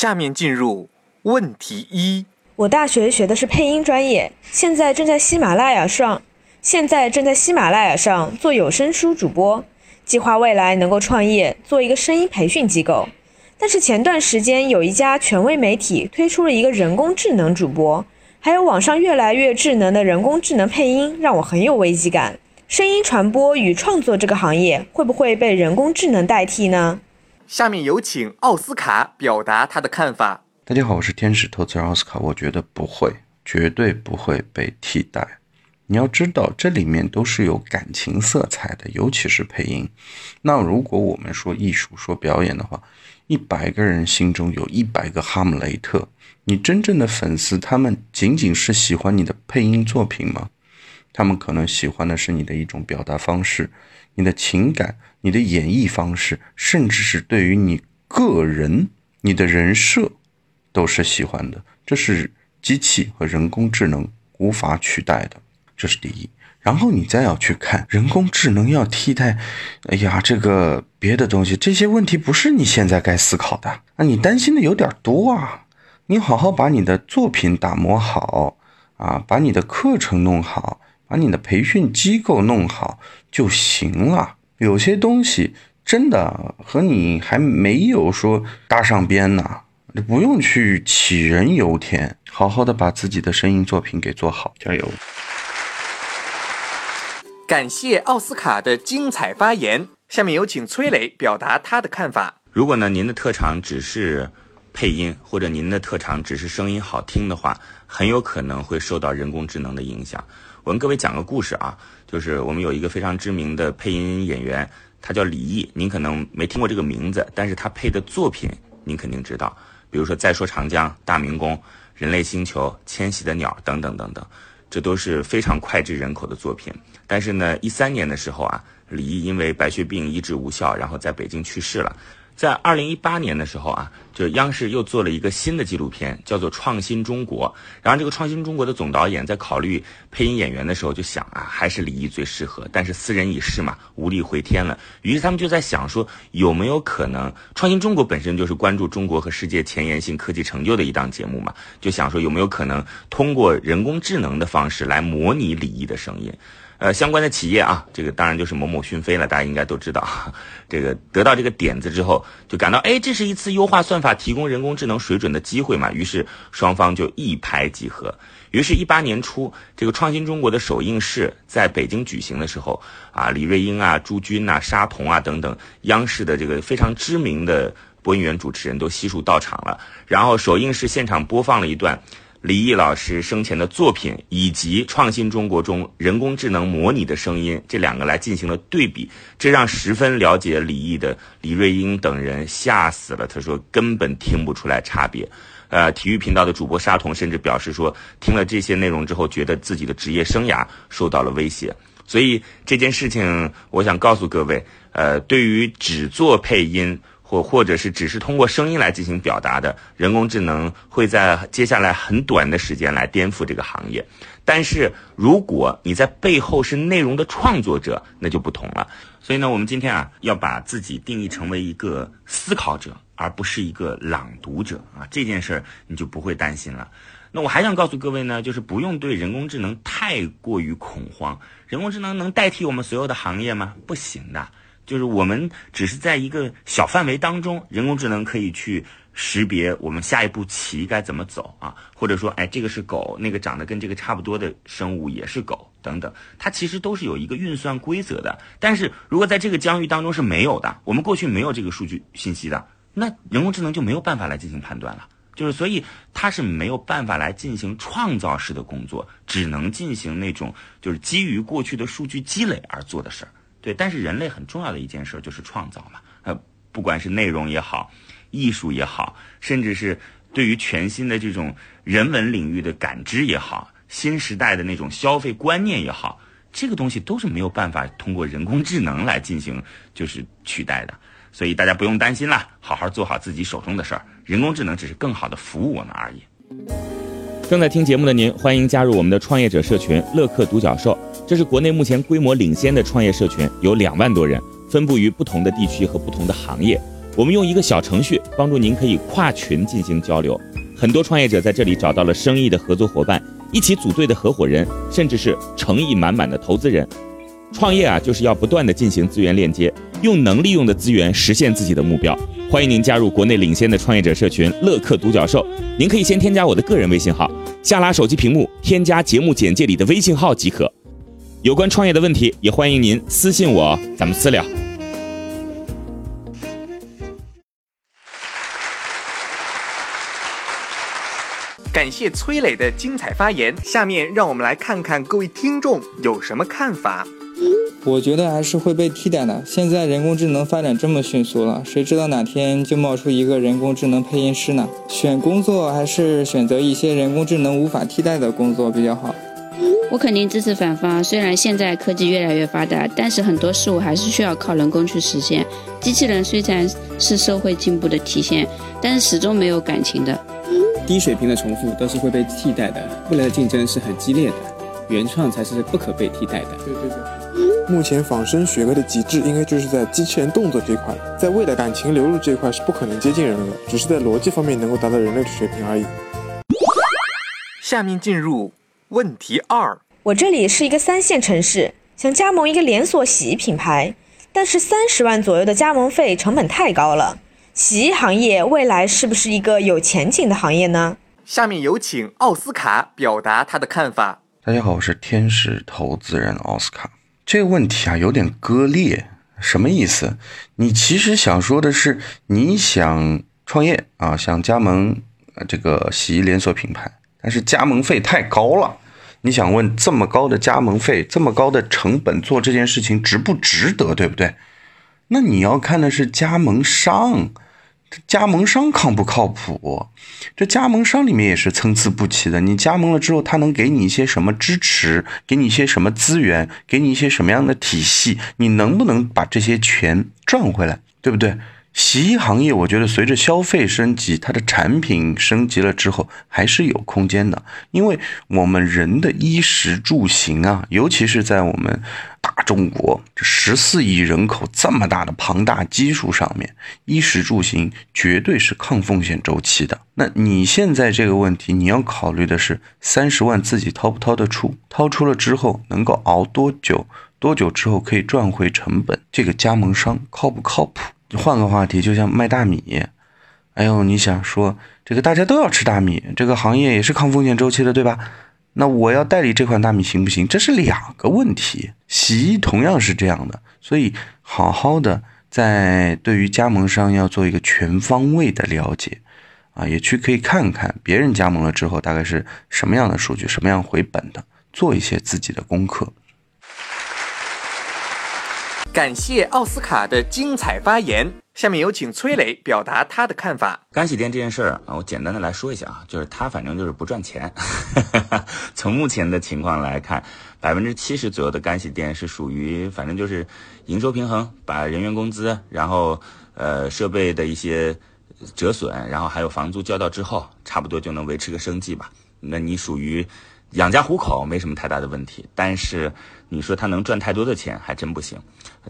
下面进入问题一：我大学学的是配音专业，现在正在喜马拉雅上。现在正在喜马拉雅上做有声书主播，计划未来能够创业做一个声音培训机构。但是前段时间有一家权威媒体推出了一个人工智能主播，还有网上越来越智能的人工智能配音，让我很有危机感。声音传播与创作这个行业会不会被人工智能代替呢？下面有请奥斯卡表达他的看法。大家好，我是天使投资人奥斯卡，我觉得不会，绝对不会被替代。你要知道，这里面都是有感情色彩的，尤其是配音。那如果我们说艺术、说表演的话，一百个人心中有一百个哈姆雷特。你真正的粉丝，他们仅仅是喜欢你的配音作品吗？他们可能喜欢的是你的一种表达方式、你的情感、你的演绎方式，甚至是对于你个人、你的人设，都是喜欢的。这是机器和人工智能无法取代的。这是第一，然后你再要去看人工智能要替代，哎呀，这个别的东西，这些问题不是你现在该思考的。那你担心的有点多啊，你好好把你的作品打磨好啊，把你的课程弄好，把你的培训机构弄好就行了。有些东西真的和你还没有说搭上边呢，你不用去杞人忧天，好好的把自己的声音作品给做好，加油。感谢奥斯卡的精彩发言。下面有请崔磊表达他的看法。如果呢，您的特长只是配音，或者您的特长只是声音好听的话，很有可能会受到人工智能的影响。我跟各位讲个故事啊，就是我们有一个非常知名的配音演员，他叫李毅。您可能没听过这个名字，但是他配的作品您肯定知道，比如说《再说长江》《大明宫》《人类星球》《迁徙的鸟》等等等等。这都是非常脍炙人口的作品，但是呢，一三年的时候啊，李毅因为白血病医治无效，然后在北京去世了。在二零一八年的时候啊，就央视又做了一个新的纪录片，叫做《创新中国》。然后这个《创新中国》的总导演在考虑配音演员的时候，就想啊，还是李毅最适合。但是斯人已逝嘛，无力回天了。于是他们就在想说，有没有可能，《创新中国》本身就是关注中国和世界前沿性科技成就的一档节目嘛，就想说有没有可能通过人工智能的方式来模拟李毅的声音。呃，相关的企业啊，这个当然就是某某讯飞了，大家应该都知道。这个得到这个点子之后，就感到哎，这是一次优化算法、提供人工智能水准的机会嘛。于是双方就一拍即合。于是，一八年初，这个创新中国的首映式在北京举行的时候，啊，李瑞英啊、朱军呐、沙童啊等等，央视的这个非常知名的播音员主持人都悉数到场了。然后首映式现场播放了一段。李毅老师生前的作品以及《创新中国》中人工智能模拟的声音，这两个来进行了对比，这让十分了解李毅的李瑞英等人吓死了。他说根本听不出来差别。呃，体育频道的主播沙童甚至表示说，听了这些内容之后，觉得自己的职业生涯受到了威胁。所以这件事情，我想告诉各位，呃，对于只做配音。或或者是只是通过声音来进行表达的人工智能，会在接下来很短的时间来颠覆这个行业。但是如果你在背后是内容的创作者，那就不同了。所以呢，我们今天啊要把自己定义成为一个思考者，而不是一个朗读者啊。这件事儿你就不会担心了。那我还想告诉各位呢，就是不用对人工智能太过于恐慌。人工智能能代替我们所有的行业吗？不行的。就是我们只是在一个小范围当中，人工智能可以去识别我们下一步棋该怎么走啊，或者说，哎，这个是狗，那个长得跟这个差不多的生物也是狗等等，它其实都是有一个运算规则的。但是如果在这个疆域当中是没有的，我们过去没有这个数据信息的，那人工智能就没有办法来进行判断了。就是所以它是没有办法来进行创造式的工作，只能进行那种就是基于过去的数据积累而做的事儿。对，但是人类很重要的一件事就是创造嘛，呃，不管是内容也好，艺术也好，甚至是对于全新的这种人文领域的感知也好，新时代的那种消费观念也好，这个东西都是没有办法通过人工智能来进行就是取代的。所以大家不用担心啦，好好做好自己手中的事儿，人工智能只是更好的服务我们而已。正在听节目的您，欢迎加入我们的创业者社群乐客独角兽，这是国内目前规模领先的创业社群，有两万多人，分布于不同的地区和不同的行业。我们用一个小程序帮助您可以跨群进行交流，很多创业者在这里找到了生意的合作伙伴，一起组队的合伙人，甚至是诚意满满的投资人。创业啊，就是要不断的进行资源链接，用能利用的资源实现自己的目标。欢迎您加入国内领先的创业者社群乐客独角兽。您可以先添加我的个人微信号，下拉手机屏幕添加节目简介里的微信号即可。有关创业的问题，也欢迎您私信我，咱们私聊。感谢崔磊的精彩发言。下面让我们来看看各位听众有什么看法。我觉得还是会被替代的。现在人工智能发展这么迅速了，谁知道哪天就冒出一个人工智能配音师呢？选工作还是选择一些人工智能无法替代的工作比较好。我肯定支持反方。虽然现在科技越来越发达，但是很多事物还是需要靠人工去实现。机器人虽然是社会进步的体现，但是始终没有感情的。低水平的重复都是会被替代的。未来的竞争是很激烈的，原创才是不可被替代的。对对对。目前仿生学科的极致应该就是在机器人动作这一块，在未来感情流露这一块是不可能接近人类的，只是在逻辑方面能够达到人类的水平而已。下面进入问题二。我这里是一个三线城市，想加盟一个连锁洗衣品牌，但是三十万左右的加盟费成本太高了。洗衣行业未来是不是一个有前景的行业呢？下面有请奥斯卡表达他的看法。大家好，我是天使投资人奥斯卡。这个问题啊有点割裂，什么意思？你其实想说的是，你想创业啊，想加盟这个洗衣连锁品牌，但是加盟费太高了。你想问这么高的加盟费，这么高的成本做这件事情值不值得，对不对？那你要看的是加盟商。加盟商靠不靠谱？这加盟商里面也是参差不齐的。你加盟了之后，他能给你一些什么支持？给你一些什么资源？给你一些什么样的体系？你能不能把这些钱赚回来？对不对？洗衣行业，我觉得随着消费升级，它的产品升级了之后，还是有空间的。因为我们人的衣食住行啊，尤其是在我们大中国这十四亿人口这么大的庞大基数上面，衣食住行绝对是抗风险周期的。那你现在这个问题，你要考虑的是三十万自己掏不掏得出？掏出了之后能够熬多久？多久之后可以赚回成本？这个加盟商靠不靠谱？换个话题，就像卖大米，哎呦，你想说这个大家都要吃大米，这个行业也是抗风险周期的，对吧？那我要代理这款大米行不行？这是两个问题。洗衣同样是这样的，所以好好的在对于加盟商要做一个全方位的了解，啊，也去可以看看别人加盟了之后大概是什么样的数据，什么样回本的，做一些自己的功课。感谢奥斯卡的精彩发言。下面有请崔磊表达他的看法。干洗店这件事儿啊，我简单的来说一下啊，就是他反正就是不赚钱。从目前的情况来看，百分之七十左右的干洗店是属于反正就是营收平衡，把人员工资，然后呃设备的一些折损，然后还有房租交到之后，差不多就能维持个生计吧。那你属于养家糊口，没什么太大的问题。但是你说它能赚太多的钱，还真不行。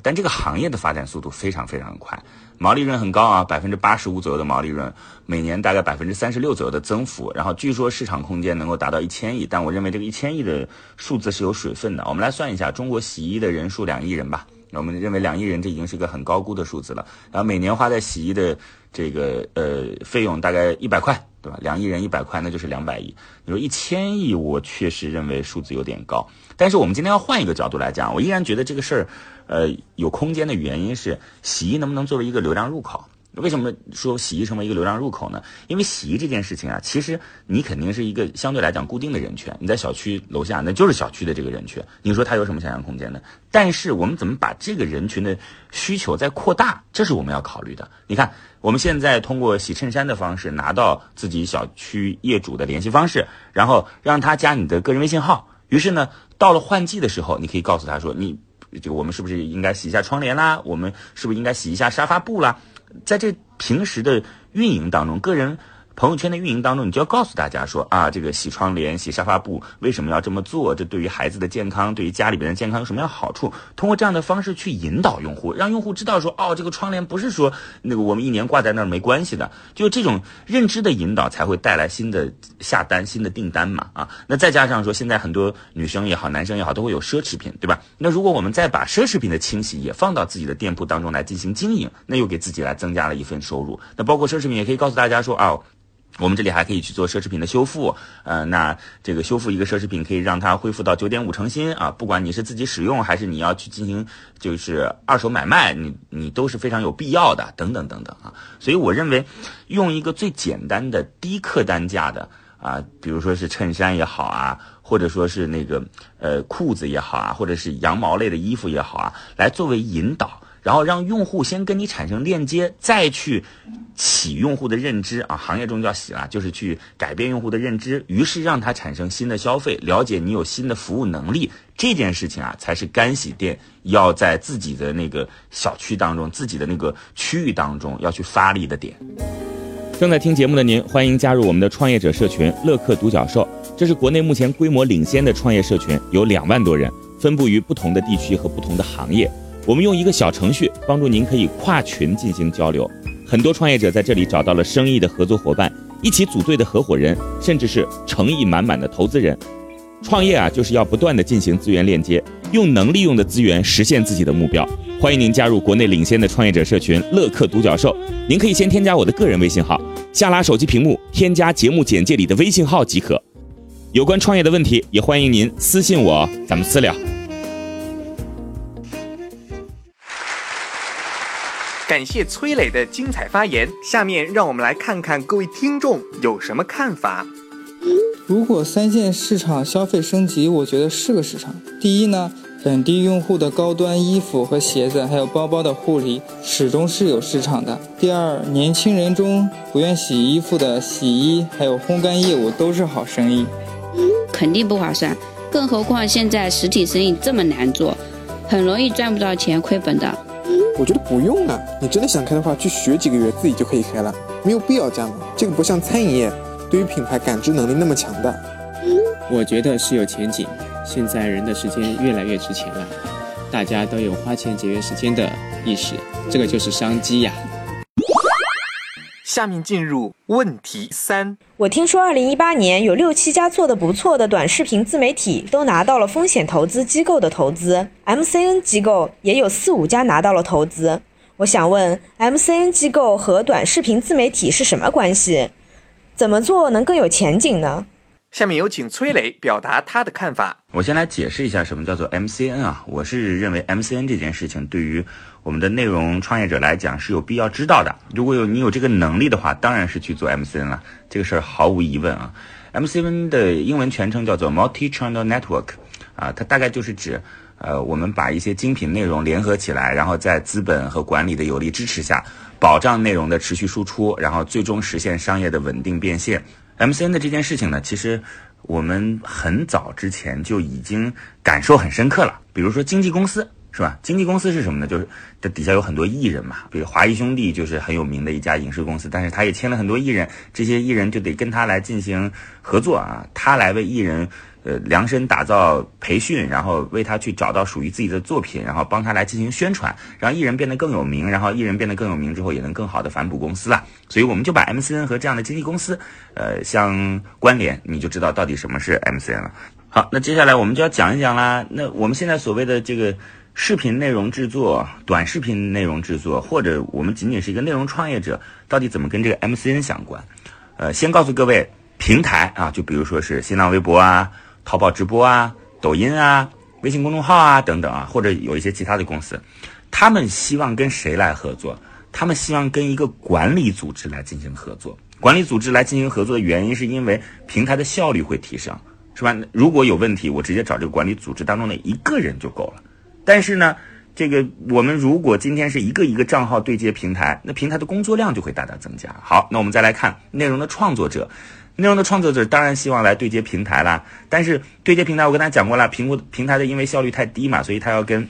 但这个行业的发展速度非常非常快，毛利润很高啊，百分之八十五左右的毛利润，每年大概百分之三十六左右的增幅，然后据说市场空间能够达到一千亿，但我认为这个一千亿的数字是有水分的。我们来算一下，中国洗衣的人数两亿人吧，我们认为两亿人这已经是一个很高估的数字了。然后每年花在洗衣的这个呃费用大概一百块，对吧？两亿人一百块，那就是两百亿。你说一千亿，我确实认为数字有点高。但是我们今天要换一个角度来讲，我依然觉得这个事儿。呃，有空间的原因是洗衣能不能作为一个流量入口？为什么说洗衣成为一个流量入口呢？因为洗衣这件事情啊，其实你肯定是一个相对来讲固定的人群，你在小区楼下，那就是小区的这个人群。你说他有什么想象空间呢？但是我们怎么把这个人群的需求再扩大，这是我们要考虑的。你看，我们现在通过洗衬衫的方式拿到自己小区业主的联系方式，然后让他加你的个人微信号。于是呢，到了换季的时候，你可以告诉他说，你这个我们是不是应该洗一下窗帘啦？我们是不是应该洗一下沙发布啦？在这平时的运营当中，个人朋友圈的运营当中，你就要告诉大家说啊，这个洗窗帘、洗沙发布为什么要这么做？这对于孩子的健康，对于家里边的健康有什么样好处？通过这样的方式去引导用户，让用户知道说，哦，这个窗帘不是说那个我们一年挂在那儿没关系的，就这种认知的引导才会带来新的下单、新的订单嘛啊。那再加上说，现在很多女生也好，男生也好，都会有奢侈品，对吧？那如果我们再把奢侈品的清洗也放到自己的店铺当中来进行经营，那又给自己来增加了一份收入。那包括奢侈品也可以告诉大家说啊。我们这里还可以去做奢侈品的修复，呃，那这个修复一个奢侈品可以让它恢复到九点五成新啊，不管你是自己使用还是你要去进行就是二手买卖，你你都是非常有必要的，等等等等啊。所以我认为，用一个最简单的低客单价的啊，比如说是衬衫也好啊，或者说是那个呃裤子也好啊，或者是羊毛类的衣服也好啊，来作为引导。然后让用户先跟你产生链接，再去洗用户的认知啊，行业中叫洗了，就是去改变用户的认知，于是让他产生新的消费，了解你有新的服务能力，这件事情啊，才是干洗店要在自己的那个小区当中、自己的那个区域当中要去发力的点。正在听节目的您，欢迎加入我们的创业者社群“乐客独角兽”，这是国内目前规模领先的创业社群，有两万多人，分布于不同的地区和不同的行业。我们用一个小程序帮助您，可以跨群进行交流。很多创业者在这里找到了生意的合作伙伴，一起组队的合伙人，甚至是诚意满满的投资人。创业啊，就是要不断的进行资源链接，用能利用的资源实现自己的目标。欢迎您加入国内领先的创业者社群“乐客独角兽”。您可以先添加我的个人微信号，下拉手机屏幕添加节目简介里的微信号即可。有关创业的问题，也欢迎您私信我，咱们私聊。感谢崔磊的精彩发言。下面让我们来看看各位听众有什么看法。如果三线市场消费升级，我觉得是个市场。第一呢，本地用户的高端衣服和鞋子，还有包包的护理，始终是有市场的。第二，年轻人中不愿洗衣服的洗衣还有烘干业务都是好生意。肯定不划算，更何况现在实体生意这么难做，很容易赚不到钱，亏本的。我觉得不用啊，你真的想开的话，去学几个月自己就可以开了，没有必要加盟。这个不像餐饮业，对于品牌感知能力那么强的。我觉得是有前景。现在人的时间越来越值钱了，大家都有花钱节约时间的意识，这个就是商机呀。下面进入问题三。我听说，二零一八年有六七家做的不错的短视频自媒体都拿到了风险投资机构的投资，MCN 机构也有四五家拿到了投资。我想问，MCN 机构和短视频自媒体是什么关系？怎么做能更有前景呢？下面有请崔磊表达他的看法。我先来解释一下什么叫做 MCN 啊，我是认为 MCN 这件事情对于我们的内容创业者来讲是有必要知道的。如果有你有这个能力的话，当然是去做 MCN 了，这个事儿毫无疑问啊。MCN 的英文全称叫做 Multi-Channel Network，啊，它大概就是指，呃，我们把一些精品内容联合起来，然后在资本和管理的有力支持下，保障内容的持续输出，然后最终实现商业的稳定变现。MCN 的这件事情呢，其实我们很早之前就已经感受很深刻了。比如说经纪公司，是吧？经纪公司是什么呢？就是这底下有很多艺人嘛。比如华谊兄弟就是很有名的一家影视公司，但是他也签了很多艺人，这些艺人就得跟他来进行合作啊，他来为艺人。呃，量身打造培训，然后为他去找到属于自己的作品，然后帮他来进行宣传，让艺人变得更有名，然后艺人变得更有名之后，也能更好的反哺公司啊。所以我们就把 MCN 和这样的经纪公司，呃，相关联，你就知道到底什么是 MCN 了。好，那接下来我们就要讲一讲啦。那我们现在所谓的这个视频内容制作、短视频内容制作，或者我们仅仅是一个内容创业者，到底怎么跟这个 MCN 相关？呃，先告诉各位，平台啊，就比如说是新浪微博啊。淘宝直播啊，抖音啊，微信公众号啊，等等啊，或者有一些其他的公司，他们希望跟谁来合作？他们希望跟一个管理组织来进行合作。管理组织来进行合作的原因，是因为平台的效率会提升，是吧？如果有问题，我直接找这个管理组织当中的一个人就够了。但是呢，这个我们如果今天是一个一个账号对接平台，那平台的工作量就会大大增加。好，那我们再来看内容的创作者，内容的创作者当然希望来对接平台啦。但是对接平台，我跟大家讲过了，平平台的因为效率太低嘛，所以他要跟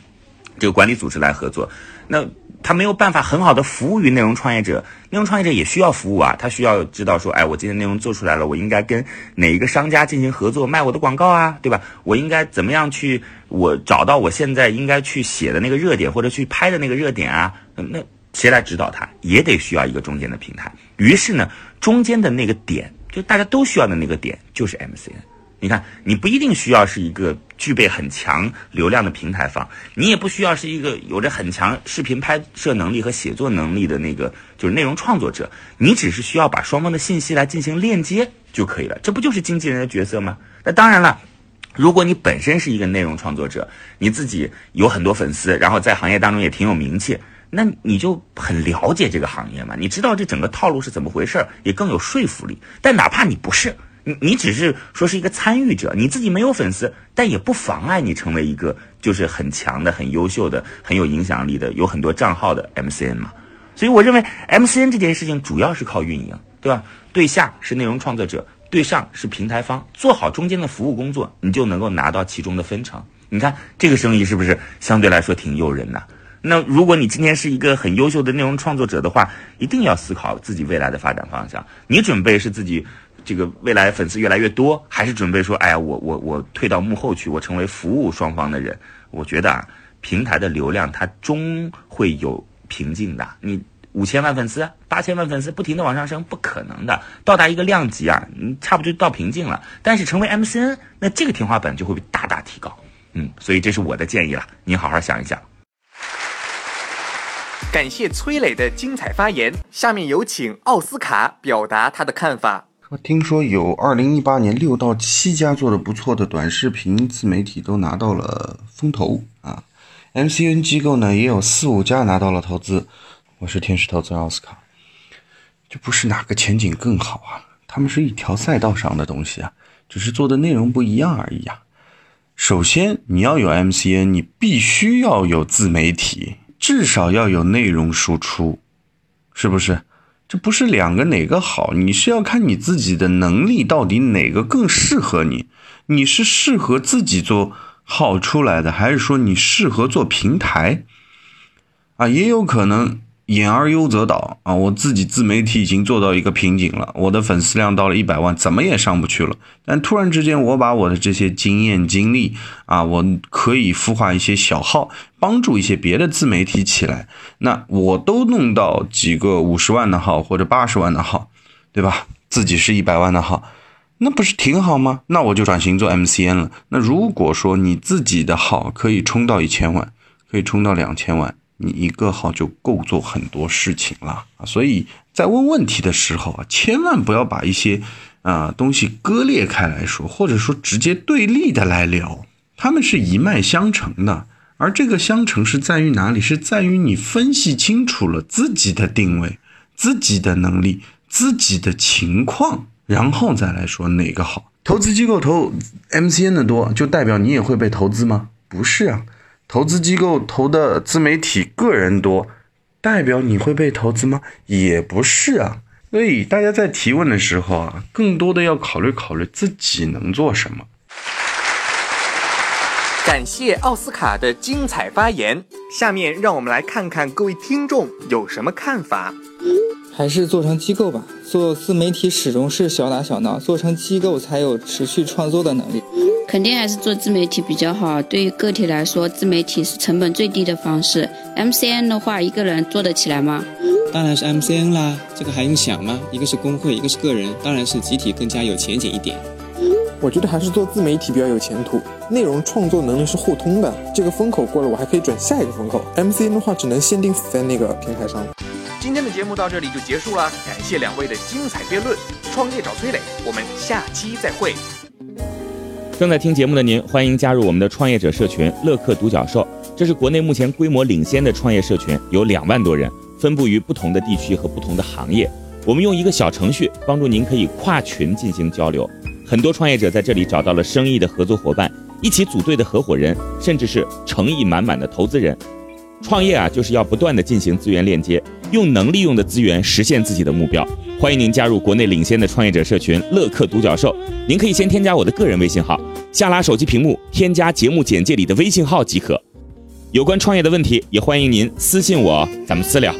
这个管理组织来合作。那他没有办法很好的服务于内容创业者，内容创业者也需要服务啊，他需要知道说，哎，我今天内容做出来了，我应该跟哪一个商家进行合作，卖我的广告啊，对吧？我应该怎么样去，我找到我现在应该去写的那个热点或者去拍的那个热点啊？那谁来指导他？也得需要一个中间的平台。于是呢，中间的那个点，就大家都需要的那个点，就是 MCN。你看，你不一定需要是一个具备很强流量的平台方，你也不需要是一个有着很强视频拍摄能力和写作能力的那个就是内容创作者，你只是需要把双方的信息来进行链接就可以了。这不就是经纪人的角色吗？那当然了，如果你本身是一个内容创作者，你自己有很多粉丝，然后在行业当中也挺有名气，那你就很了解这个行业嘛，你知道这整个套路是怎么回事，也更有说服力。但哪怕你不是。你你只是说是一个参与者，你自己没有粉丝，但也不妨碍你成为一个就是很强的、很优秀的、很有影响力的、有很多账号的 MCN 嘛。所以我认为 MCN 这件事情主要是靠运营，对吧？对下是内容创作者，对上是平台方，做好中间的服务工作，你就能够拿到其中的分成。你看这个生意是不是相对来说挺诱人的？那如果你今天是一个很优秀的内容创作者的话，一定要思考自己未来的发展方向。你准备是自己？这个未来粉丝越来越多，还是准备说，哎呀，我我我退到幕后去，我成为服务双方的人。我觉得啊，平台的流量它终会有瓶颈的。你五千万粉丝、八千万粉丝不停的往上升，不可能的。到达一个量级啊，你差不多就到瓶颈了。但是成为 MCN，那这个天花板就会大大提高。嗯，所以这是我的建议了，您好好想一想。感谢崔磊的精彩发言，下面有请奥斯卡表达他的看法。我听说有二零一八年六到七家做的不错的短视频自媒体都拿到了风投啊，MCN 机构呢也有四五家拿到了投资。我是天使投资人奥斯卡，这不是哪个前景更好啊？他们是一条赛道上的东西啊，只是做的内容不一样而已啊。首先你要有 MCN，你必须要有自媒体，至少要有内容输出，是不是？这不是两个哪个好，你是要看你自己的能力到底哪个更适合你。你是适合自己做好出来的，还是说你适合做平台？啊，也有可能。言而优则导啊！我自己自媒体已经做到一个瓶颈了，我的粉丝量到了一百万，怎么也上不去了。但突然之间，我把我的这些经验经历啊，我可以孵化一些小号，帮助一些别的自媒体起来。那我都弄到几个五十万的号或者八十万的号，对吧？自己是一百万的号，那不是挺好吗？那我就转型做 MCN 了。那如果说你自己的号可以冲到一千万，可以冲到两千万。你一个号就够做很多事情了，所以在问问题的时候啊，千万不要把一些啊东西割裂开来说，或者说直接对立的来聊，他们是一脉相承的。而这个相承是在于哪里？是在于你分析清楚了自己的定位、自己的能力、自己的情况，然后再来说哪个好。投资机构投 MCN 的多，就代表你也会被投资吗？不是啊。投资机构投的自媒体个人多，代表你会被投资吗？也不是啊。所以大家在提问的时候啊，更多的要考虑考虑自己能做什么。感谢奥斯卡的精彩发言，下面让我们来看看各位听众有什么看法。还是做成机构吧，做自媒体始终是小打小闹，做成机构才有持续创作的能力。肯定还是做自媒体比较好。对于个体来说，自媒体是成本最低的方式。MCN 的话，一个人做得起来吗？当然是 MCN 啦，这个还用想吗？一个是工会，一个是个人，当然是集体更加有前景一点。我觉得还是做自媒体比较有前途，内容创作能力是互通的。这个风口过了，我还可以转下一个风口。MCN 的话，只能限定死在那个平台上。今天的节目到这里就结束了，感谢两位的精彩辩论。创业找崔磊，我们下期再会。正在听节目的您，欢迎加入我们的创业者社群乐客独角兽。这是国内目前规模领先的创业社群，有两万多人，分布于不同的地区和不同的行业。我们用一个小程序帮助您可以跨群进行交流。很多创业者在这里找到了生意的合作伙伴，一起组队的合伙人，甚至是诚意满满的投资人。创业啊，就是要不断的进行资源链接，用能利用的资源实现自己的目标。欢迎您加入国内领先的创业者社群乐客独角兽。您可以先添加我的个人微信号，下拉手机屏幕添加节目简介里的微信号即可。有关创业的问题，也欢迎您私信我，咱们私聊。